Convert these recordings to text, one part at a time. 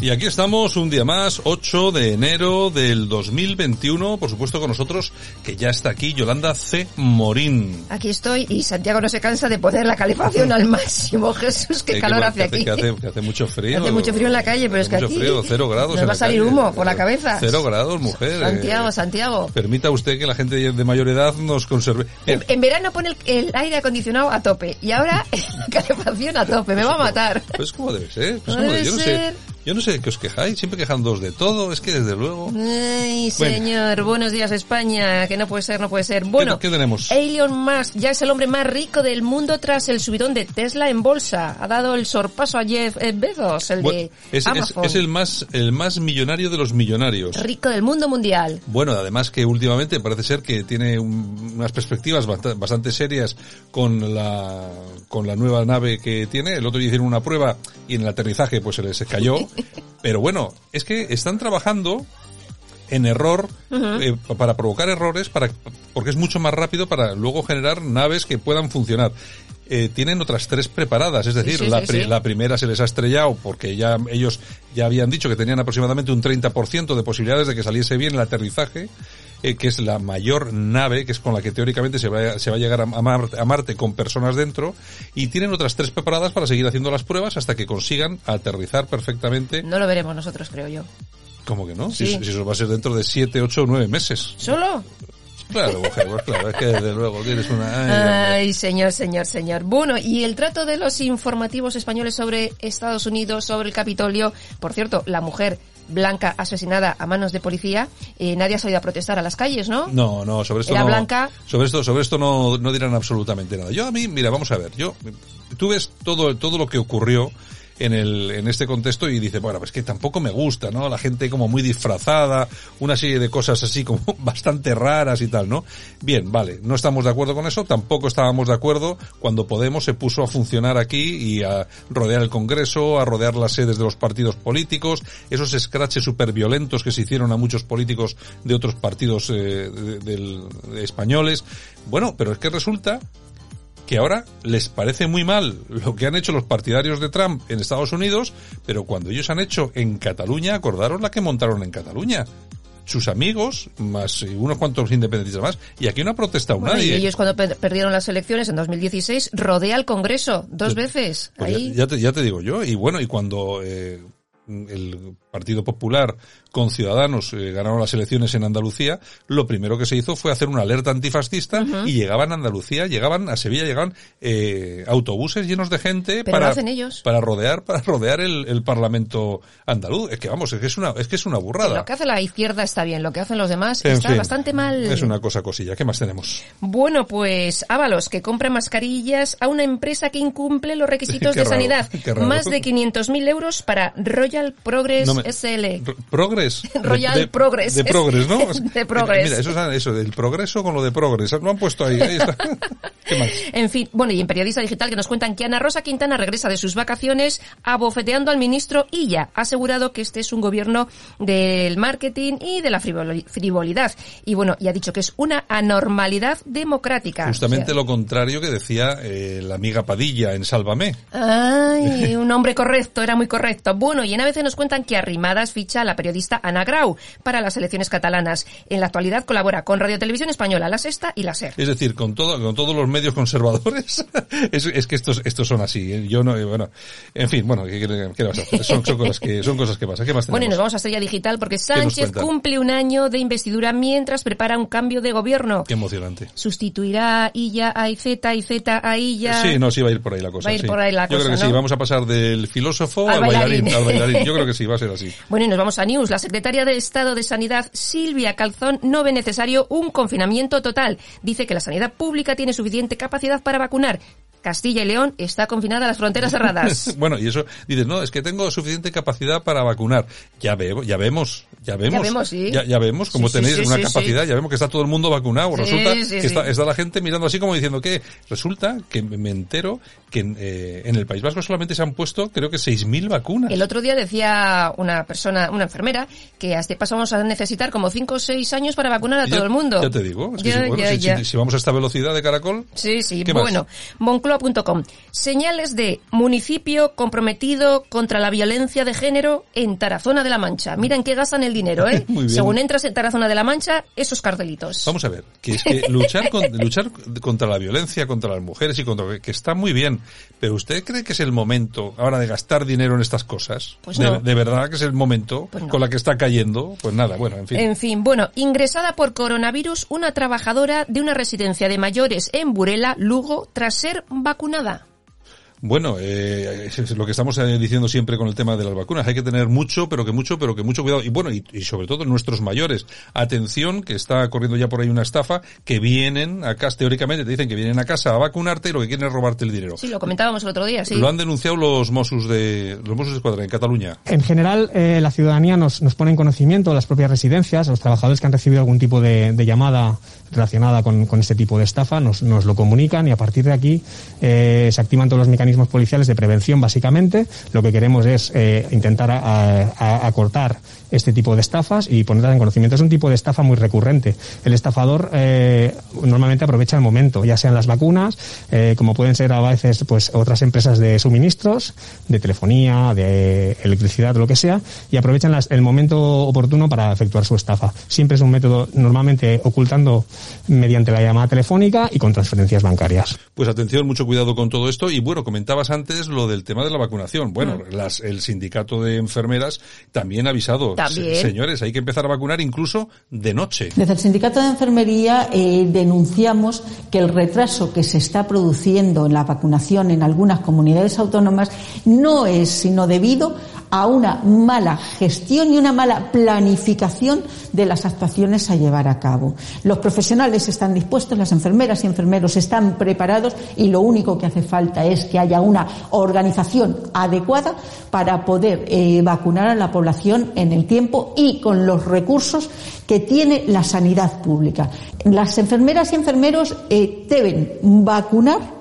Y aquí estamos un día más, 8 de enero del 2021, por supuesto con nosotros, que ya está aquí Yolanda C. Morín. Aquí estoy y Santiago no se cansa de poner la calefacción al máximo. Jesús, qué Eh, calor que- hace aquí. Que hace, que hace mucho frío. Hace mucho frío en la calle, pero es que Mucho aquí frío, cero grados. nos va a salir calle. humo por la cabeza. Cero grados, mujer. Santiago, eh, Santiago. Permita usted que la gente de mayor edad nos conserve. En, en verano pone el, el aire acondicionado a tope y ahora calefacción a tope. Me va a matar. pues como debe ser. Pues como debe yo no ser. sé. Yo no sé de qué os quejáis, siempre quejándoos de todo, es que desde luego. Ay, Bueno. señor, buenos días España, que no puede ser, no puede ser. Bueno, ¿Qué, qué tenemos? Elon Musk ya es el hombre más rico del mundo tras el subidón de Tesla en bolsa. Ha dado el sorpaso a Jeff eh, Bezos, el Bueno, de es, es- Amazon. es el más el más millonario de los millonarios. rico del mundo mundial. Bueno, además que últimamente parece ser que tiene un- unas perspectivas bast- bastante serias con la con la nueva nave que tiene. El otro día hicieron una prueba y en el aterrizaje pues se les cayó. Pero bueno, es que están trabajando en error eh, para provocar errores para porque es mucho más rápido para luego generar naves que puedan funcionar. Eh, tienen otras tres preparadas, es decir, sí, la, sí, pri- sí. la primera se les ha estrellado porque ya ellos ya habían dicho que tenían aproximadamente un 30% de posibilidades de que saliese bien el aterrizaje, eh, que es la mayor nave, que es con la que teóricamente se va, a- se va a llegar a, a Marte, a Marte con personas dentro, y tienen otras tres preparadas para seguir haciendo las pruebas hasta que consigan aterrizar perfectamente. No lo veremos nosotros, creo yo. ¿Cómo que no? Sí. Si, si eso va a ser dentro de 7, 8 o 9 meses. ¿Solo? Claro, mujer, pues claro, es que desde luego tienes una... Ay, señor, señor, señor. Bueno, y el trato de los informativos españoles sobre Estados Unidos, sobre el Capitolio. Por cierto, la mujer blanca asesinada a manos de policía, eh, nadie ha salido a protestar a las calles, ¿no? No, no, sobre esto Era no. blanca. Sobre esto, sobre esto no, no dirán absolutamente nada. Yo a mí, mira, vamos a ver, yo, tú ves todo, todo lo que ocurrió en el, en este contexto y dices, bueno, pues que tampoco me gusta, ¿no? La gente como muy disfrazada, una serie de cosas así como bastante raras y tal, ¿no? Bien, vale, no estamos de acuerdo con eso, tampoco estábamos de acuerdo cuando Podemos se puso a funcionar aquí y a rodear el Congreso, a rodear las sedes de los partidos políticos, esos escraches súper violentos que se hicieron a muchos políticos de otros partidos eh, de- de españoles. Bueno, pero es que resulta que ahora les parece muy mal lo que han hecho los partidarios de Trump en Estados Unidos, pero cuando ellos han hecho en Cataluña, acordaron la que montaron en Cataluña. Sus amigos, más eh, unos cuantos independentistas más, y aquí no ha protestado Bueno, nadie. y ellos cuando pe- perdieron las elecciones en 2016, rodea el Congreso dos veces. Pues ya, Ahí. ya te, ya te digo yo. Y bueno, y cuando eh, el Partido Popular con Ciudadanos eh, ganaron las elecciones en Andalucía, lo primero que se hizo fue hacer una alerta antifascista y llegaban a Andalucía, llegaban a Sevilla, llegaban eh, autobuses llenos de gente Pero para, lo hacen ellos. para rodear, para rodear el, el Parlamento andaluz. Es que vamos, es que es una, es que es una burrada. Lo que hace la izquierda está bien, lo que hacen los demás En está fin, bastante mal. Es una cosa cosilla. ¿Qué más tenemos? Bueno, pues Ábalos, que compra mascarillas a una empresa que incumple los requisitos de raro, sanidad. Más de 500.000 euros para Royal Progress No me- SL. R- Progress. Royal Progress. De Progress, ¿no? De Progress. Mira, eso, es- eso del progreso con lo de Progress. Lo han puesto ahí. ahí está. ¿Qué más? En fin, bueno, y en Periodista Digital que nos cuentan que Ana Rosa Quintana regresa de sus vacaciones abofeteando al ministro Illa. Ha asegurado que este es un gobierno del marketing y de la frivoli- frivolidad. Y bueno, y ha dicho que es una anormalidad democrática. Justamente O sea, lo contrario que decía eh, la amiga Padilla en Sálvame. Ay, un hombre correcto, era muy correcto. Bueno, y en ABC nos cuentan que Arrimadas ficha a la periodista Ana Grau para las elecciones catalanas. En la actualidad colabora con Radio Televisión Española, La Sexta y La SER. Es decir, con todo, con todos los medios conservadores. es, es que estos, estos son así. ¿eh? Yo no, eh, bueno, en fin, bueno, ¿qué, qué- qué vas a hacer? Son, son cosas que, son cosas que pasan. ¿Qué más tenemos? Bueno, y nos vamos a Estrella Digital porque Sánchez cumple un año de investidura mientras prepara un cambio de gobierno. Qué emocionante. Sustituirá a Illa a Izeta, Izeta a Illa. Sí, no, sí va a ir por ahí la cosa. Va a ir sí. por ahí la Yo creo cosa, que sí, ¿no? vamos a pasar del filósofo Al al, bailarín. bailarín. al bailarín. Yo creo que sí, va a ser así. Bueno, y nos vamos a News. La secretaria de Estado de Sanidad, Silvia Calzón, no ve necesario un confinamiento total. Dice que la sanidad pública tiene suficiente capacidad para vacunar. Castilla y León está confinada a las fronteras cerradas. Bueno, y eso, dices, no, es que tengo suficiente capacidad para vacunar. Ya veo, ya vemos, Ya vemos, Ya vemos, sí. ya, ya vemos como Sí, tenéis sí, una capacidad, ya vemos que está todo el mundo vacunado. Resulta que está, está la gente mirando así como diciendo que resulta que me entero que en, eh, en el País Vasco solamente se han puesto creo que 6.000 vacunas. El otro día decía una persona, una enfermera, que a este paso vamos a necesitar como 5 o 6 años para vacunar a Ya- todo el mundo. Ya te digo. es que Ya, si, bueno, ya, si- ya. si- si vamos a esta velocidad de caracol, Sí, sí, bueno. Moncloa.com. Señales de municipio comprometido contra la violencia de género en Tarazona de la Mancha. Mira en qué gastan el dinero, ¿eh? Muy bien. Según entras en Tarazona de la Mancha, esos cartelitos. Vamos a ver, que es que luchar, con- luchar contra la violencia, contra las mujeres y contra que está muy bien, pero ¿usted cree que es el momento ahora de gastar dinero en estas cosas? Pues de, no. de verdad que es el momento Pues no. con la que está cayendo? Pues nada, bueno, en fin. En fin, bueno, ingresada por coronavirus una trabajadora de una residencia de mayores en Burela, Lugo, tras ser vacunada. Bueno, eh, es lo que estamos eh, diciendo siempre con el tema de las vacunas. Hay que tener mucho, pero que mucho, pero que mucho cuidado. Y bueno, y, y sobre todo nuestros mayores. Atención, que está corriendo ya por ahí una estafa, que vienen acá, teóricamente te dicen que vienen a casa a vacunarte y lo que quieren es robarte el dinero. Sí, lo comentábamos el otro día, sí. Lo han denunciado los Mossos de, los Mossos de Escuadra en Cataluña. En general, eh, la ciudadanía nos, nos pone en conocimiento, las propias residencias, los trabajadores que han recibido algún tipo de, de llamada relacionada con, con este tipo de estafa, nos, nos lo comunican y a partir de aquí eh, se activan todos los mecanismos policiales de prevención, básicamente. Lo que queremos es eh, intentar acortar este tipo de estafas y ponerlas en conocimiento. Es un tipo de estafa muy recurrente. El estafador eh, normalmente aprovecha el momento, ya sean las vacunas, eh, como pueden ser a veces pues otras empresas de suministros, de telefonía, de electricidad, lo que sea, y aprovechan las- el momento oportuno para efectuar su estafa. Siempre es un método normalmente ocultando mediante la llamada telefónica y con transferencias bancarias. Pues atención, mucho cuidado con todo esto. Y bueno, comentabas antes lo del tema de la vacunación. Bueno, Mm. las, el sindicato de enfermeras también ha avisado. También. "Se- Señores, hay que empezar a vacunar incluso de noche. Desde el Sindicato de Enfermería eh, denunciamos que el retraso que se está produciendo en la vacunación en algunas comunidades autónomas no es sino debido a una mala gestión y una mala planificación de las actuaciones a llevar a cabo. Los profesionales están dispuestos, las enfermeras y enfermeros están preparados y lo único que hace falta es que haya una organización adecuada para poder eh, vacunar a la población en el tiempo y con los recursos que tiene la sanidad pública. Las enfermeras y enfermeros eh, deben vacunar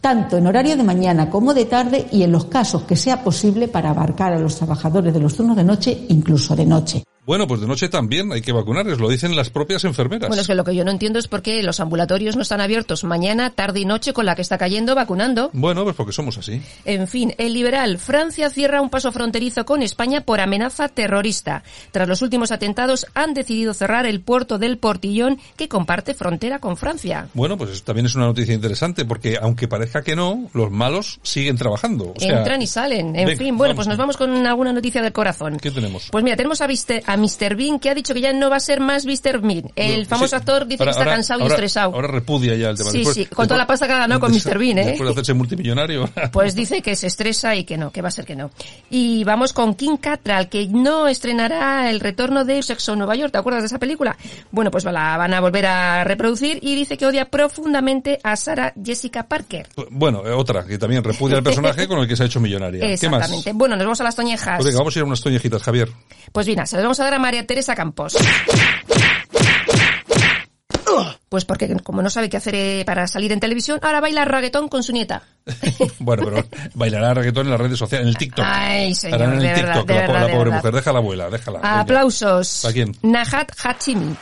tanto en horario de mañana como de tarde y en los casos que sea posible para abarcar a los trabajadores de los turnos de noche, incluso de noche. Bueno, pues de noche también hay que vacunarles, lo dicen las propias enfermeras. Bueno, es que lo que yo no entiendo es por qué los ambulatorios no están abiertos mañana, tarde y noche con la que está cayendo vacunando. Bueno, pues porque somos así. En fin, el liberal. Francia cierra un paso fronterizo con España por amenaza terrorista. Tras los últimos atentados, han decidido cerrar el puerto del Portillón, que comparte frontera con Francia. Bueno, pues eso también es una noticia interesante, porque aunque parezca que no, los malos siguen trabajando. O sea, Entran y salen. En venga, fin, bueno, vamos. pues nos vamos con alguna noticia del corazón. ¿Qué tenemos? Pues mira, tenemos a, Viste- a Mr. Bean que ha dicho que ya no va a ser más Mr. Bean. El No, famoso sí. actor dice Ahora- que está ahora- cansado y estresado. Ahora repudia ya el tema. Sí, sí, con toda la pasta que ha ganado con Mr. Bean, ¿eh? Después de hacerse multimillonario. Pues dice que se estresa y que no, que va a ser que no. Y vamos con King Cattrall, que no estrenará el retorno de Sexo en Nueva York. ¿Te acuerdas de esa película? Bueno, pues la van a volver a reproducir y dice que odia profundamente a Sarah Jessica Parker. Bueno, eh, otra, que también repudia al personaje con el que se ha hecho millonaria. ¿Qué más? Exactamente. Bueno, nos vamos a las toñejas. Pues venga, vamos a ir a unas toñejitas, Javier. Pues bien, se las vamos a dar a María Teresa Campos. Pues porque como no sabe qué hacer eh, para salir en televisión, ahora baila reggaetón con su nieta. bueno, pero bailará reggaetón en las redes sociales, en el TikTok. Ay, señor, Harán en el de TikTok, verdad, la, verdad, la pobre mujer. Deja a la abuela, déjala. Aplausos. ¿Para quién? Nahat Hachimi.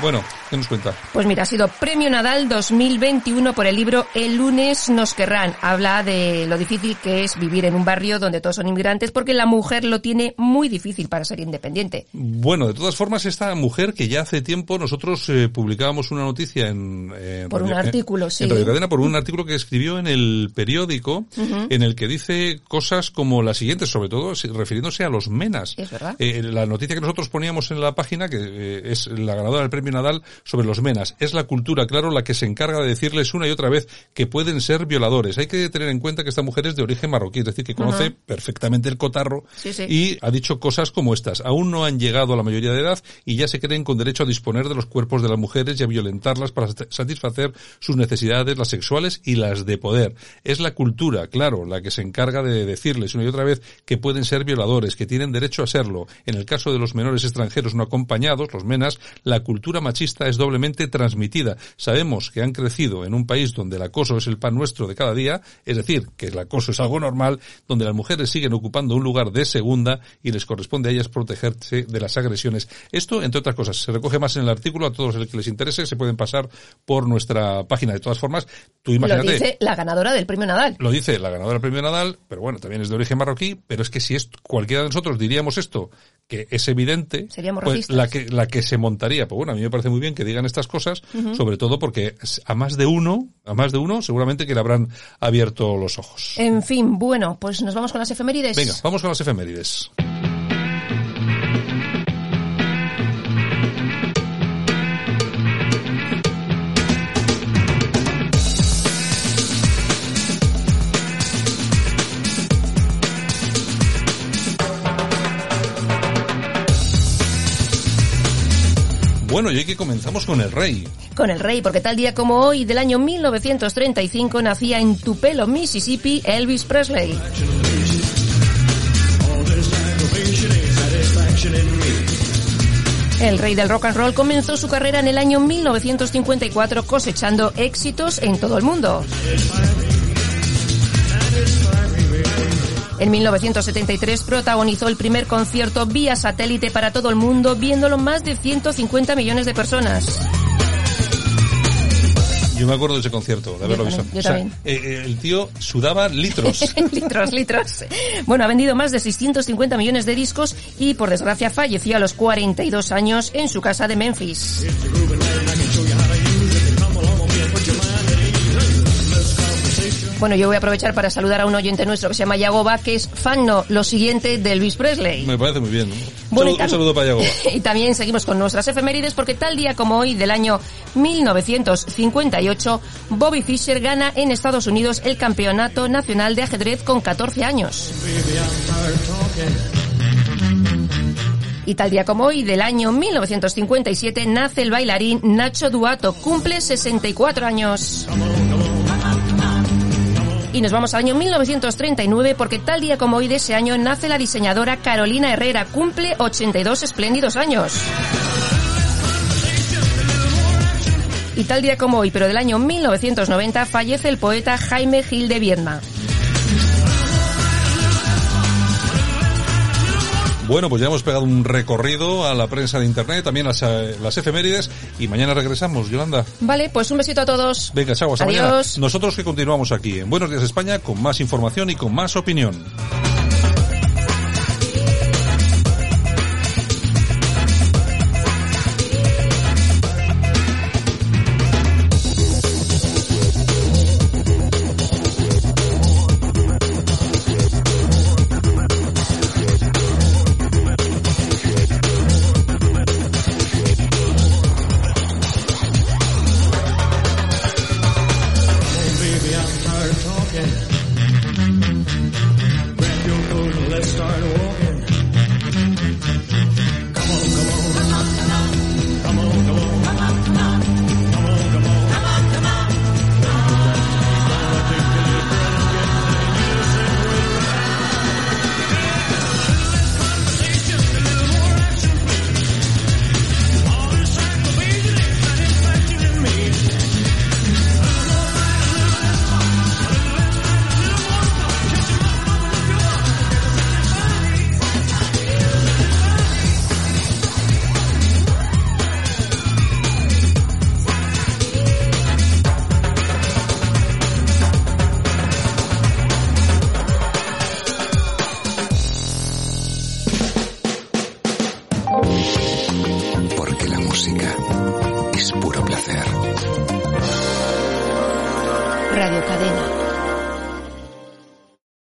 Bueno, ¿qué nos cuenta? Pues mira, ha sido Premio Nadal 2021 por el libro El lunes nos querrán. Habla de lo difícil que es vivir en un barrio donde todos son inmigrantes porque la mujer lo tiene muy difícil para ser independiente. Bueno, de todas formas, esta mujer que ya hace tiempo nosotros eh, publicábamos una noticia en... en Por un artículo, sí. En Radio Cadena, por un artículo que escribió en el periódico, en el que dice cosas como las siguientes, sobre todo refiriéndose a los menas. Es verdad. Eh, la noticia que nosotros poníamos en la página, que eh, es la ganadora del premio Nadal sobre los menas. Es la cultura, claro, la que se encarga de decirles una y otra vez que pueden ser violadores. Hay que tener en cuenta que esta mujer es de origen marroquí, es decir, que conoce perfectamente el cotarro Sí, sí. y ha dicho cosas como estas. Aún no han llegado a la mayoría de edad y ya se creen con derecho a disponer de los cuerpos de las mujeres y a violentarlas para sat- satisfacer sus necesidades, las sexuales y las de poder. Es la cultura, claro, la que se encarga de decirles una y otra vez que pueden ser violadores, que tienen derecho a serlo. En el caso de los menores extranjeros no acompañados, los menas, la cultura machista es doblemente transmitida. Sabemos que han crecido en un país donde el acoso es el pan nuestro de cada día, es decir, que el acoso es algo normal, donde las mujeres siguen ocupando un lugar de segunda y les corresponde a ellas protegerse de las agresiones. Esto, entre otras cosas, se recoge más en el artículo, a todos los que les interese, se pueden pasar por nuestra página. De todas formas, tú Lo imagínate. dice la ganadora del premio Nadal. Lo dice la ganadora del premio Nadal, pero bueno, también es de origen marroquí, pero es que si es cualquiera de nosotros diríamos esto, que es evidente, Seríamos pues la que, la que se montaría, pues bueno, a mí me parece muy bien que digan estas cosas, sobre todo porque a más de uno, a más de uno, seguramente que le habrán abierto los ojos. En fin, bueno, pues nos vamos con las efemérides. Venga, vamos con las efemérides. Bueno, y hoy que comenzamos con el rey. Con el rey, porque tal día como hoy del año 1935 nacía en Tupelo, Mississippi, Elvis Presley. El rey del rock and roll comenzó su carrera en el año 1954 cosechando éxitos en todo el mundo. En 1973 protagonizó el primer concierto vía satélite para todo el mundo, viéndolo más de 150 millones de personas. Yo me acuerdo de ese concierto, de haberlo también, visto. yo O sea, también. eh, eh, el tío sudaba litros. litros, litros. Bueno, ha vendido más de 650 millones de discos y, por desgracia, falleció a los 42 años en su casa de Memphis. Bueno, yo voy a aprovechar para saludar a un oyente nuestro que se llama Yagoba, que es fan, no, lo siguiente de Elvis Presley. Me parece muy bien. Bueno, saludo- un saludo para Yagoba. Y también seguimos con nuestras efemérides porque tal día como hoy del año 1958, Bobby Fischer gana en Estados Unidos el Campeonato Nacional de Ajedrez con 14 años. Y tal día como hoy del año 1957 nace el bailarín Nacho Duato, cumple 64 años. Y nos vamos al año 1939 porque tal día como hoy de ese año nace la diseñadora Carolina Herrera, cumple 82 espléndidos años. Y tal día como hoy, pero del año 1990, fallece el poeta Jaime Gil de Viedma. Bueno, pues ya hemos pegado un recorrido a la prensa de internet, también las, eh, las efemérides, y mañana regresamos, Yolanda. Vale, pues un besito a todos. Venga, chao, hasta Adiós. mañana. Nosotros que continuamos aquí en Buenos Días España con más información y con más opinión.